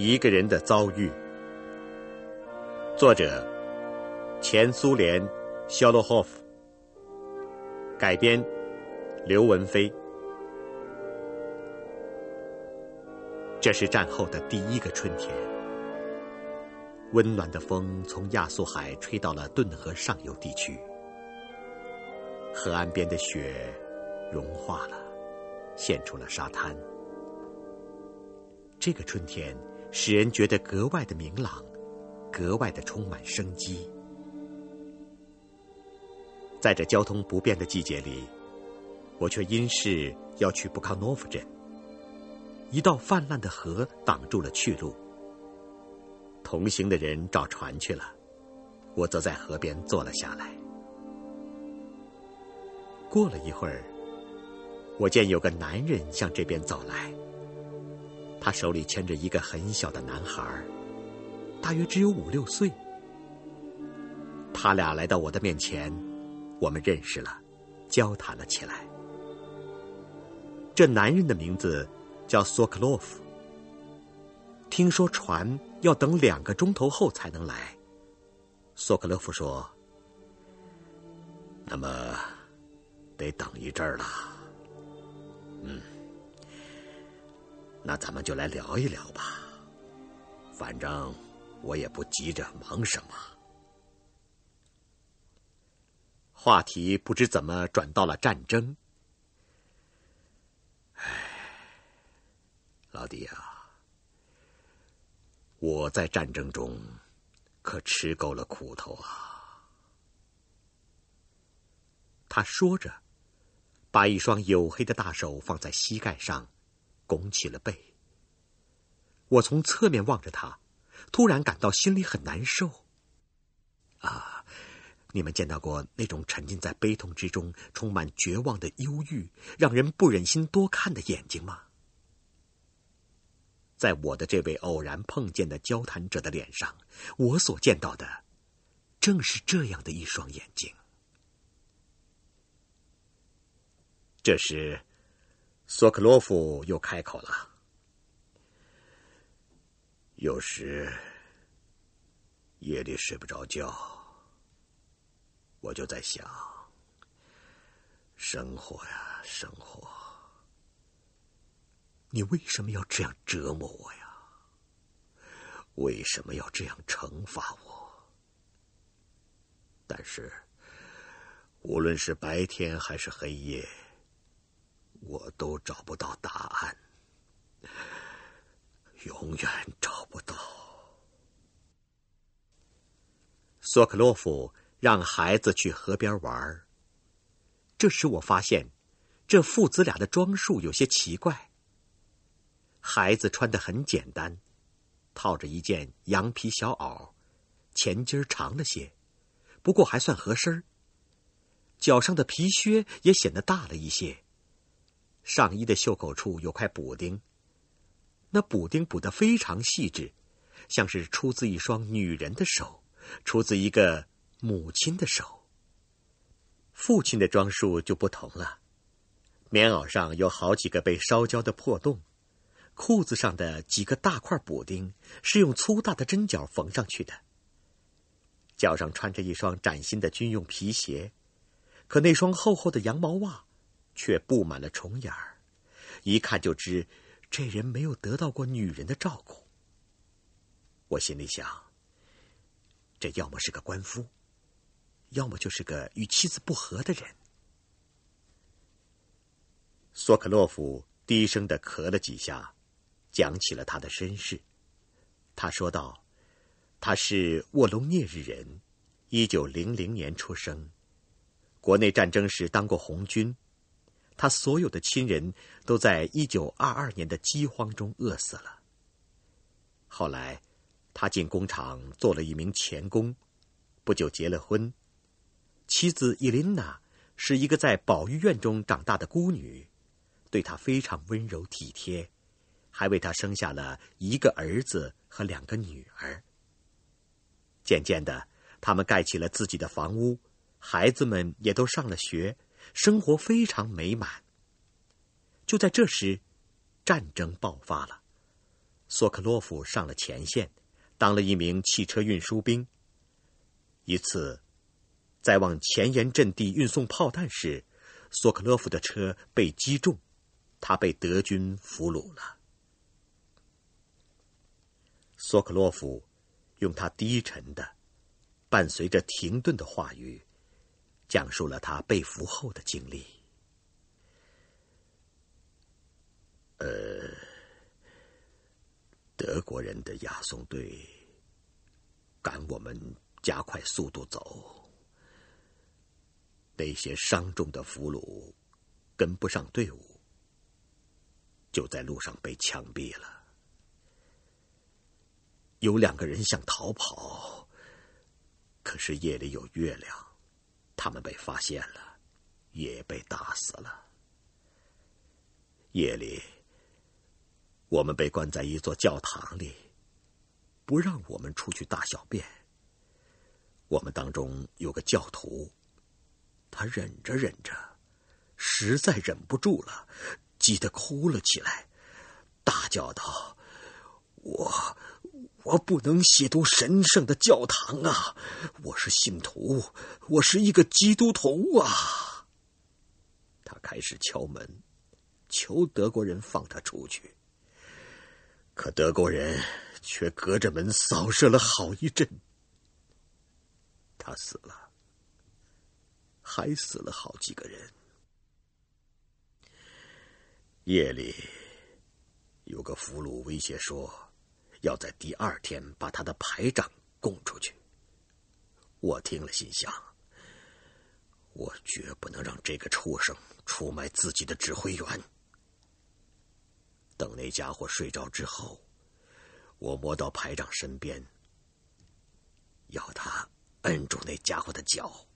一个人的遭遇。作者：前苏联肖洛霍夫。改编：刘文飞。这是战后的第一个春天，温暖的风从亚速海吹到了顿河上游地区，河岸边的雪融化了，现出了沙滩。这个春天使人觉得格外的明朗，格外的充满生机。在这交通不便的季节里，我却因事要去布康诺夫镇。一道泛滥的河挡住了去路，同行的人找船去了，我则在河边坐了下来。过了一会儿，我见有个男人向这边走来。他手里牵着一个很小的男孩，大约只有五六岁。他俩来到我的面前，我们认识了，交谈了起来。这男人的名字叫索克洛夫。听说船要等两个钟头后才能来。索克洛夫说：“那么，得等一阵儿了。”嗯。那咱们就来聊一聊吧，反正我也不急着忙什么。话题不知怎么转到了战争。唉，老弟啊，我在战争中可吃够了苦头啊。他说着，把一双黝黑的大手放在膝盖上。拱起了背。我从侧面望着他，突然感到心里很难受。啊，你们见到过那种沉浸在悲痛之中、充满绝望的忧郁、让人不忍心多看的眼睛吗？在我的这位偶然碰见的交谈者的脸上，我所见到的，正是这样的一双眼睛。这时。索克洛夫又开口了：“有时夜里睡不着觉，我就在想，生活呀，生活，你为什么要这样折磨我呀？为什么要这样惩罚我？但是，无论是白天还是黑夜。”我都找不到答案，永远找不到。索克洛夫让孩子去河边玩儿这时我发现，这父子俩的装束有些奇怪。孩子穿的很简单，套着一件羊皮小袄，前襟长了些，不过还算合身脚上的皮靴也显得大了一些。上衣的袖口处有块补丁，那补丁补得非常细致，像是出自一双女人的手，出自一个母亲的手。父亲的装束就不同了，棉袄上有好几个被烧焦的破洞，裤子上的几个大块补丁是用粗大的针脚缝上去的。脚上穿着一双崭新的军用皮鞋，可那双厚厚的羊毛袜。却布满了虫眼儿，一看就知这人没有得到过女人的照顾。我心里想，这要么是个官夫，要么就是个与妻子不和的人。索克洛夫低声的咳了几下，讲起了他的身世。他说道：“他是沃隆涅日人，一九零零年出生，国内战争时当过红军。”他所有的亲人都在一九二二年的饥荒中饿死了。后来，他进工厂做了一名钳工，不久结了婚。妻子伊琳娜是一个在保育院中长大的孤女，对他非常温柔体贴，还为他生下了一个儿子和两个女儿。渐渐的，他们盖起了自己的房屋，孩子们也都上了学。生活非常美满。就在这时，战争爆发了，索克洛夫上了前线，当了一名汽车运输兵。一次，在往前沿阵地运送炮弹时，索克洛夫的车被击中，他被德军俘虏了。索克洛夫用他低沉的、伴随着停顿的话语，讲述了他被俘后的经历。呃，德国人的押送队赶我们加快速度走，那些伤重的俘虏跟不上队伍，就在路上被枪毙了。有两个人想逃跑，可是夜里有月亮，他们被发现了，也被打死了。夜里。我们被关在一座教堂里，不让我们出去大小便。我们当中有个教徒，他忍着忍着，实在忍不住了，急得哭了起来，大叫道：“我，我不能亵渎神圣的教堂啊！我是信徒，我是一个基督徒啊！”他开始敲门，求德国人放他出去。可德国人却隔着门扫射了好一阵，他死了，还死了好几个人。夜里，有个俘虏威胁说，要在第二天把他的排长供出去。我听了，心想：我绝不能让这个畜生出卖自己的指挥员。等那家伙睡着之后，我摸到排长身边，要他摁住那家伙的脚，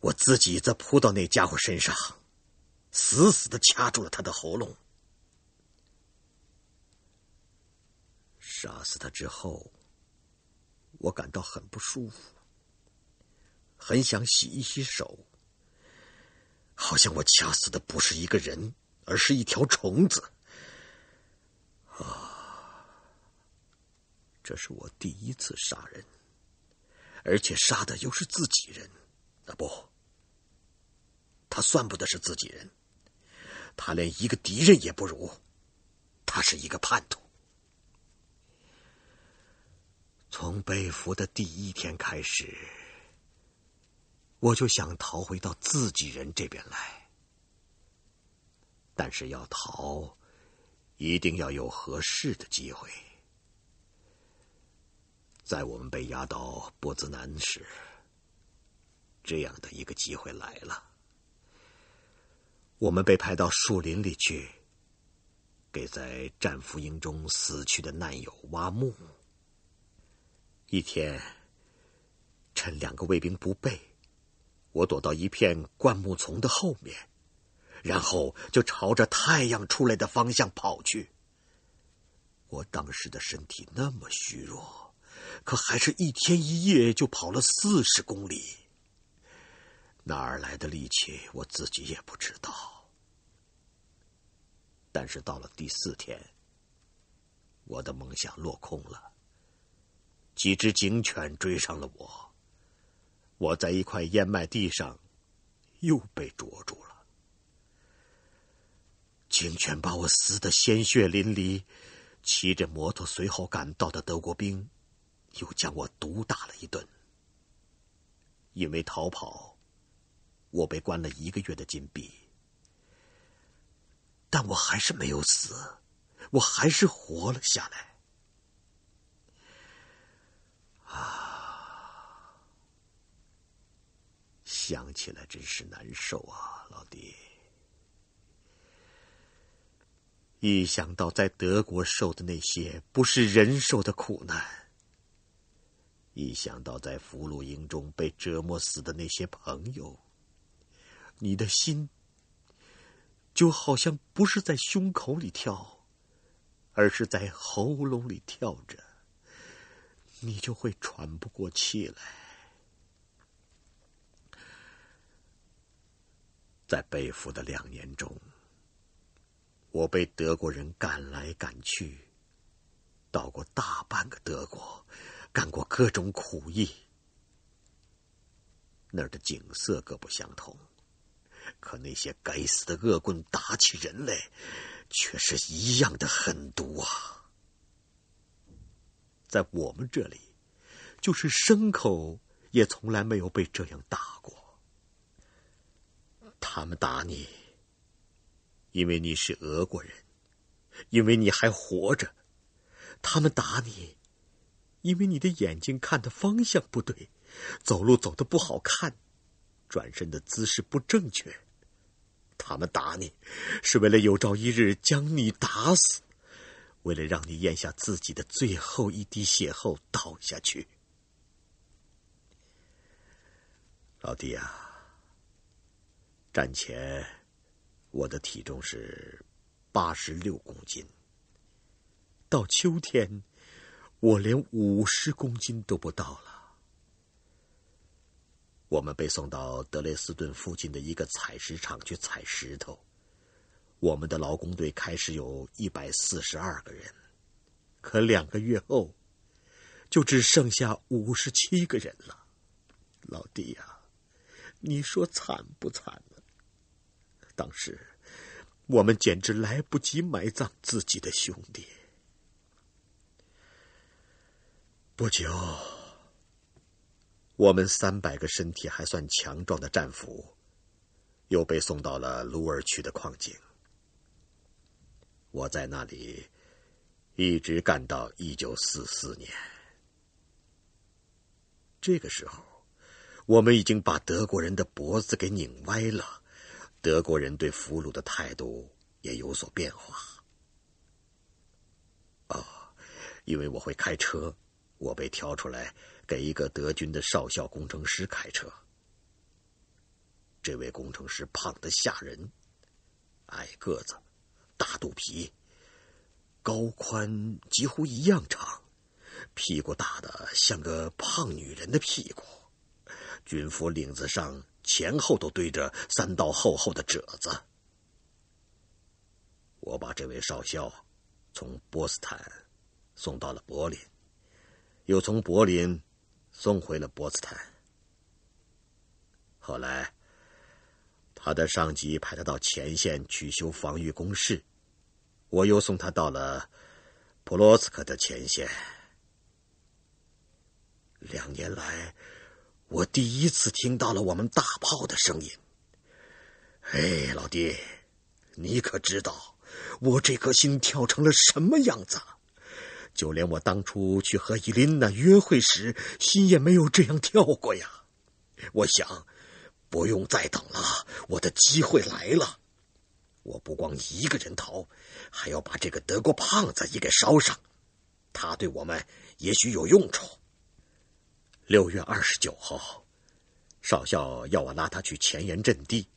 我自己则扑到那家伙身上，死死的掐住了他的喉咙。杀死他之后，我感到很不舒服，很想洗一洗手，好像我掐死的不是一个人，而是一条虫子。啊！这是我第一次杀人，而且杀的又是自己人。啊不，他算不得是自己人，他连一个敌人也不如，他是一个叛徒。从被俘的第一天开始，我就想逃回到自己人这边来，但是要逃。一定要有合适的机会。在我们被押到波兹南时，这样的一个机会来了。我们被派到树林里去，给在战俘营中死去的难友挖墓。一天，趁两个卫兵不备，我躲到一片灌木丛的后面。然后就朝着太阳出来的方向跑去。我当时的身体那么虚弱，可还是一天一夜就跑了四十公里。哪儿来的力气，我自己也不知道。但是到了第四天，我的梦想落空了。几只警犬追上了我，我在一块燕麦地上又被捉住了。警犬把我撕得鲜血淋漓，骑着摩托随后赶到的德国兵，又将我毒打了一顿。因为逃跑，我被关了一个月的禁闭，但我还是没有死，我还是活了下来。啊，想起来真是难受啊，老弟。一想到在德国受的那些不是人受的苦难，一想到在俘虏营中被折磨死的那些朋友，你的心就好像不是在胸口里跳，而是在喉咙里跳着，你就会喘不过气来。在被俘的两年中。我被德国人赶来赶去，到过大半个德国，干过各种苦役。那儿的景色各不相同，可那些该死的恶棍打起人来，却是一样的狠毒啊！在我们这里，就是牲口也从来没有被这样打过。他们打你，因为你是俄国人，因为你还活着；他们打你，因为你的眼睛看的方向不对。走路走的不好看，转身的姿势不正确。他们打你，是为了有朝一日将你打死，为了让你咽下自己的最后一滴血后倒下去。老弟啊，战前我的体重是八十六公斤，到秋天我连五十公斤都不到了。我们被送到德累斯顿附近的一个采石场去采石头。我们的劳工队开始有一百四十二个人，可两个月后，就只剩下五十七个人了。老弟呀，你说惨不惨呢？当时，我们简直来不及埋葬自己的兄弟。不久。我们三百个身体还算强壮的战俘，又被送到了卢尔区的矿井。我在那里一直干到一九四四年。这个时候，我们已经把德国人的脖子给拧歪了，德国人对俘虏的态度也有所变化。哦，因为我会开车，我被挑出来。给一个德军的少校工程师开车。这位工程师胖得吓人，矮个子，大肚皮，高宽几乎一样长，屁股大的像个胖女人的屁股，军服领子上前后都堆着三道厚厚的褶子。我把这位少校从波斯坦送到了柏林，又从柏林。送回了波茨坦。后来，他的上级派他到前线去修防御工事，我又送他到了普罗斯克的前线。两年来，我第一次听到了我们大炮的声音。哎，老弟，你可知道我这颗心跳成了什么样子？就连我当初去和伊琳娜约会时，心也没有这样跳过呀！我想，不用再等了，我的机会来了。我不光一个人逃，还要把这个德国胖子也给捎上，他对我们也许有用处。六月二十九号，少校要我拉他去前沿阵地，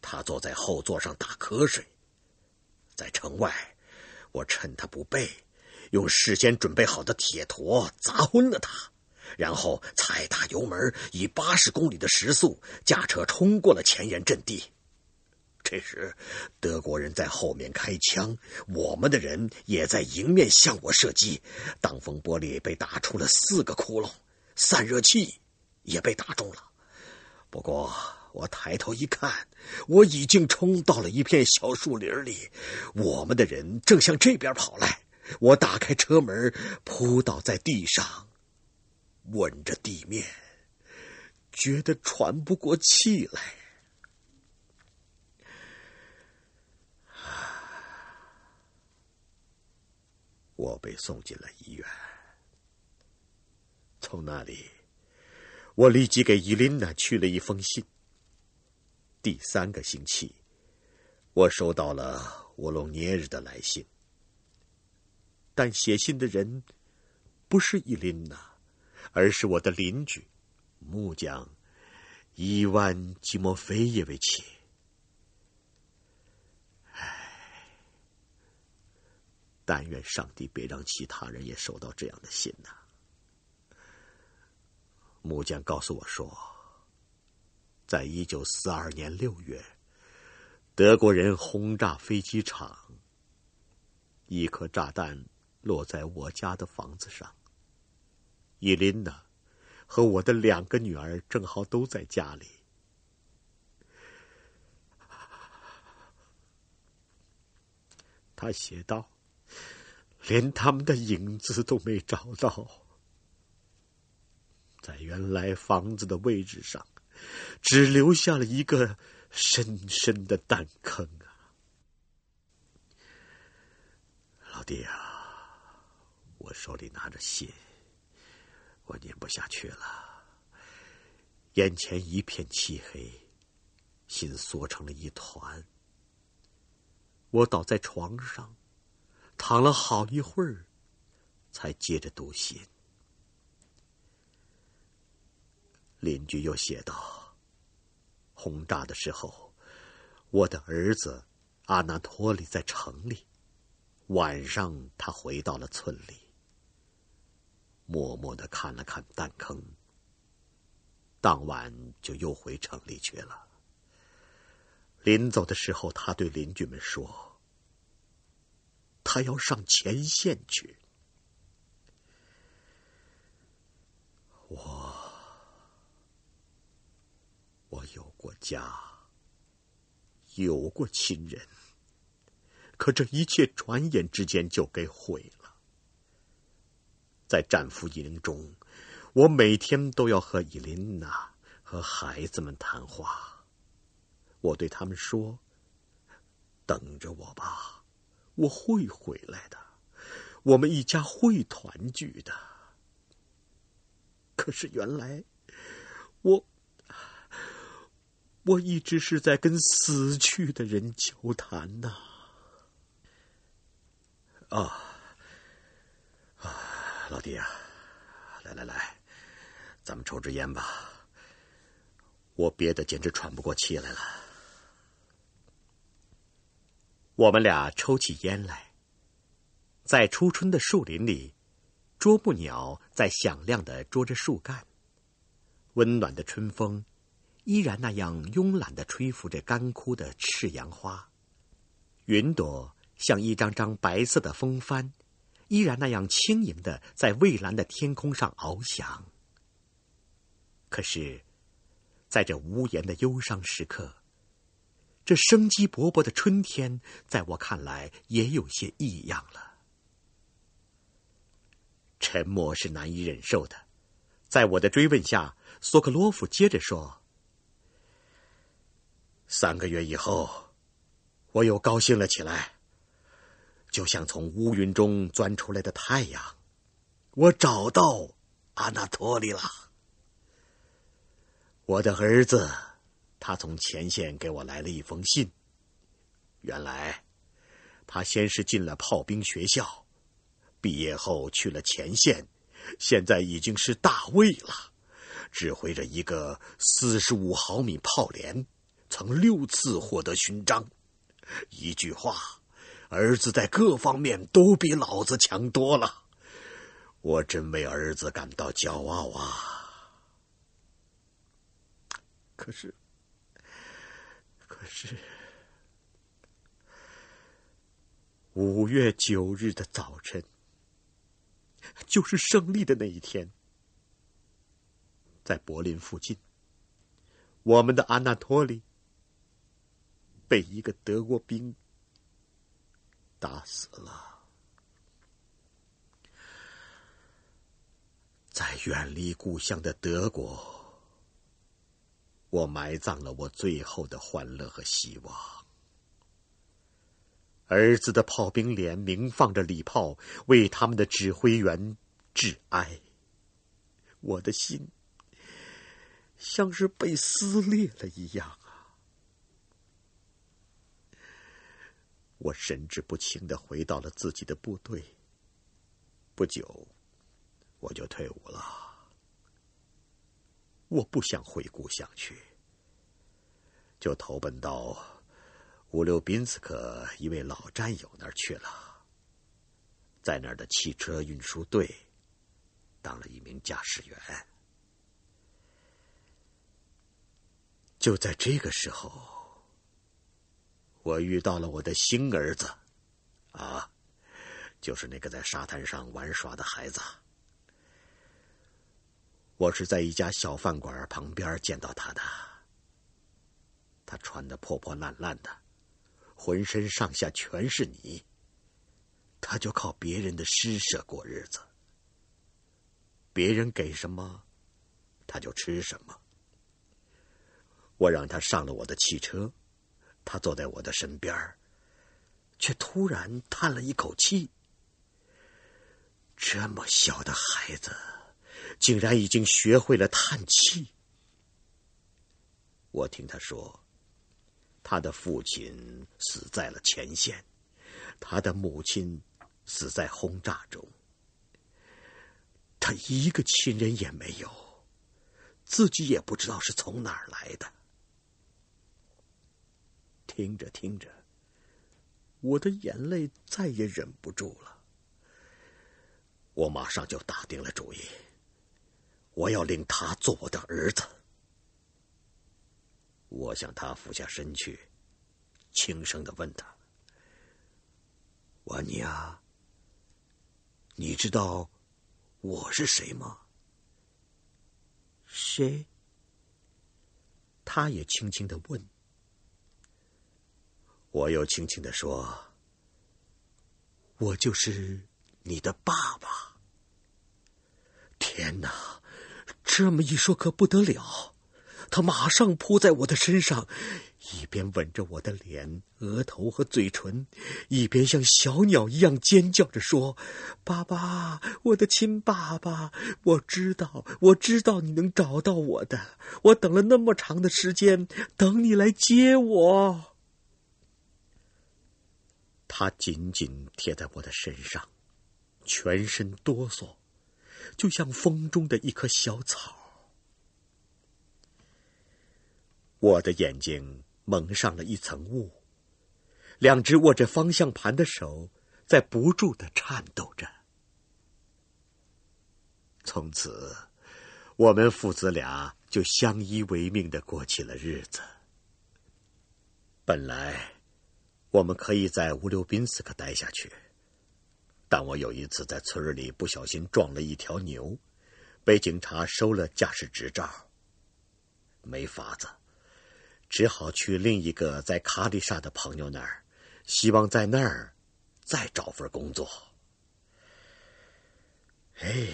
他坐在后座上打瞌睡。在城外，我趁他不备。用事先准备好的铁坨砸昏了他，然后踩大油门，以八十公里的时速驾车冲过了前沿阵地。这时，德国人在后面开枪，我们的人也在迎面向我射击。挡风玻璃被打出了四个窟窿，散热器也被打中了。不过，我抬头一看，我已经冲到了一片小树林里，我们的人正向这边跑来。我打开车门，扑倒在地上，吻着地面，觉得喘不过气来。我被送进了医院。从那里，我立即给伊琳娜去了一封信。第三个星期，我收到了沃隆涅日的来信。但写信的人不是伊琳娜，而是我的邻居木匠伊万·基莫菲耶维奇。唉，但愿上帝别让其他人也收到这样的信呐！木匠告诉我说，在一九四二年六月，德国人轰炸飞机场，一颗炸弹。落在我家的房子上。伊琳娜和我的两个女儿正好都在家里。他写道：“连他们的影子都没找到，在原来房子的位置上，只留下了一个深深的弹坑啊！”老弟啊，我手里拿着信，我念不下去了，眼前一片漆黑，心缩成了一团。我倒在床上，躺了好一会儿，才接着读信。邻居又写道：“轰炸的时候，我的儿子阿纳托利在城里，晚上他回到了村里，默默的看了看弹坑，当晚就又回城里去了。”临走的时候，他对邻居们说：“他要上前线去。”我，我有过家，有过亲人，可这一切转眼之间就给毁了。在战俘营中，我每天都要和伊琳娜和孩子们谈话。我对他们说：“等着我吧，我会回来的，我们一家会团聚的。”可是原来，我我一直是在跟死去的人交谈呐。啊啊，老弟啊，来来来，咱们抽支烟吧。我憋得简直喘不过气来了。我们俩抽起烟来，在初春的树林里，啄木鸟在响亮的啄着树干。温暖的春风，依然那样慵懒的吹拂着干枯的赤杨花。云朵像一张张白色的风帆，依然那样轻盈的在蔚蓝的天空上翱翔。可是，在这无言的忧伤时刻。这生机勃勃的春天，在我看来也有些异样了。沉默是难以忍受的，在我的追问下，索克洛夫接着说：“三个月以后，我又高兴了起来，就像从乌云中钻出来的太阳。我找到阿纳托利了，我的儿子。”他从前线给我来了一封信。原来，他先是进了炮兵学校，毕业后去了前线，现在已经是大尉了，指挥着一个四十五毫米炮连，曾六次获得勋章。一句话，儿子在各方面都比老子强多了。我真为儿子感到骄傲啊！可是。可是五月九日的早晨，就是胜利的那一天，在柏林附近，我们的安纳托利被一个德国兵打死了。在远离故乡的德国。我埋葬了我最后的欢乐和希望。儿子的炮兵连鸣放着礼炮，为他们的指挥员致哀。我的心像是被撕裂了一样我神志不清的回到了自己的部队。不久，我就退伍了。我不想回故乡去，就投奔到乌留宾斯克一位老战友那儿去了，在那儿的汽车运输队当了一名驾驶员。就在这个时候，我遇到了我的新儿子，啊，就是那个在沙滩上玩耍的孩子。我是在一家小饭馆旁边见到他的。他穿的破破烂烂的，浑身上下全是泥。他就靠别人的施舍过日子。别人给什么，他就吃什么。我让他上了我的汽车，他坐在我的身边却突然叹了一口气。这么小的孩子，竟然已经学会了叹气。我听他说，他的父亲死在了前线，他的母亲死在轰炸中，他一个亲人也没有，自己也不知道是从哪儿来的。听着听着，我的眼泪再也忍不住了。我马上就打定了主意，我要令他做我的儿子。我向他俯下身去，轻声的问他：“瓦尼亚，你知道我是谁吗？”谁？他也轻轻的问。我又轻轻的说：“我就是你的爸爸。”天哪，这么一说可不得了！他马上扑在我的身上，一边吻着我的脸、额头和嘴唇，一边像小鸟一样尖叫着说：“爸爸，我的亲爸爸，我知道，我知道你能找到我的。我等了那么长的时间，等你来接我。”他紧紧贴在我的身上，全身哆嗦，就像风中的一棵小草。我的眼睛蒙上了一层雾，两只握着方向盘的手在不住的颤抖着。从此，我们父子俩就相依为命的过起了日子。本来。我们可以在乌留宾斯克待下去，但我有一次在村里不小心撞了一条牛，被警察收了驾驶执照。没法子，只好去另一个在卡里萨的朋友那儿，希望在那儿再找份工作。哎，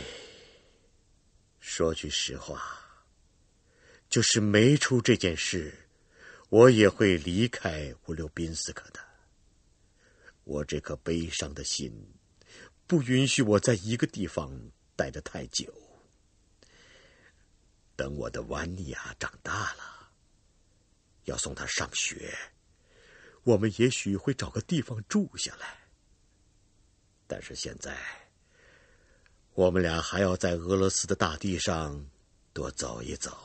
说句实话，就是没出这件事，我也会离开乌留宾斯克的。我这颗悲伤的心，不允许我在一个地方待得太久。等我的瓦尼亚长大了，要送他上学，我们也许会找个地方住下来。但是现在，我们俩还要在俄罗斯的大地上多走一走。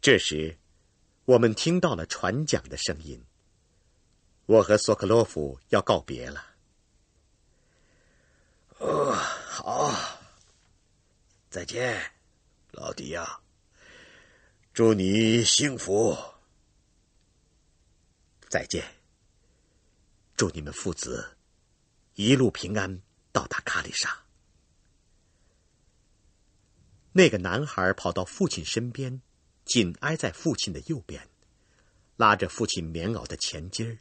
这时。我们听到了船桨的声音。我和索克洛夫要告别了。哦，好，再见，老迪亚。祝你幸福。再见。祝你们父子一路平安到达卡里莎。那个男孩跑到父亲身边。紧挨在父亲的右边，拉着父亲棉袄的前襟儿，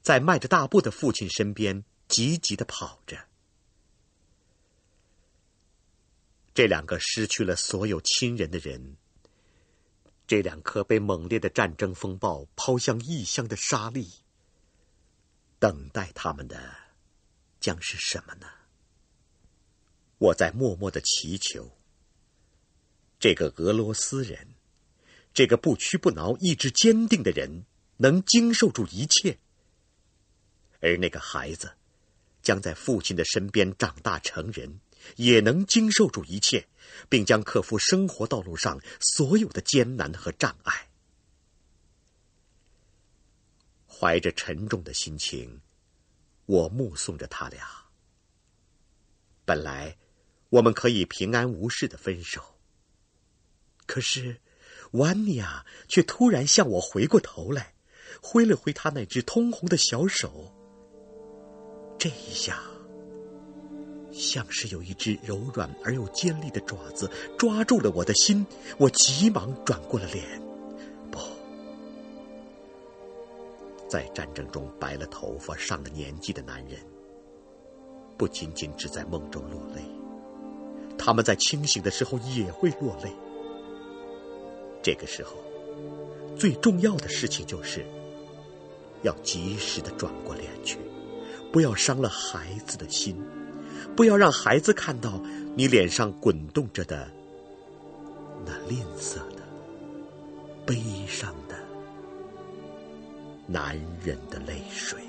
在迈着大步的父亲身边急急的跑着。这两个失去了所有亲人的人，这两颗被猛烈的战争风暴抛向异乡的沙粒，等待他们的将是什么呢？我在默默的祈求，这个俄罗斯人。这个不屈不挠、意志坚定的人，能经受住一切；而那个孩子，将在父亲的身边长大成人，也能经受住一切，并将克服生活道路上所有的艰难和障碍。怀着沉重的心情，我目送着他俩。本来，我们可以平安无事的分手，可是。瓦尼亚却突然向我回过头来，挥了挥他那只通红的小手。这一下，像是有一只柔软而又尖利的爪子抓住了我的心，我急忙转过了脸。不，在战争中白了头发、上了年纪的男人，不仅仅只在梦中落泪，他们在清醒的时候也会落泪。这个时候，最重要的事情就是。要及时的转过脸去，不要伤了孩子的心，不要让孩子看到你脸上滚动着的那吝啬的、悲伤的男人的泪水。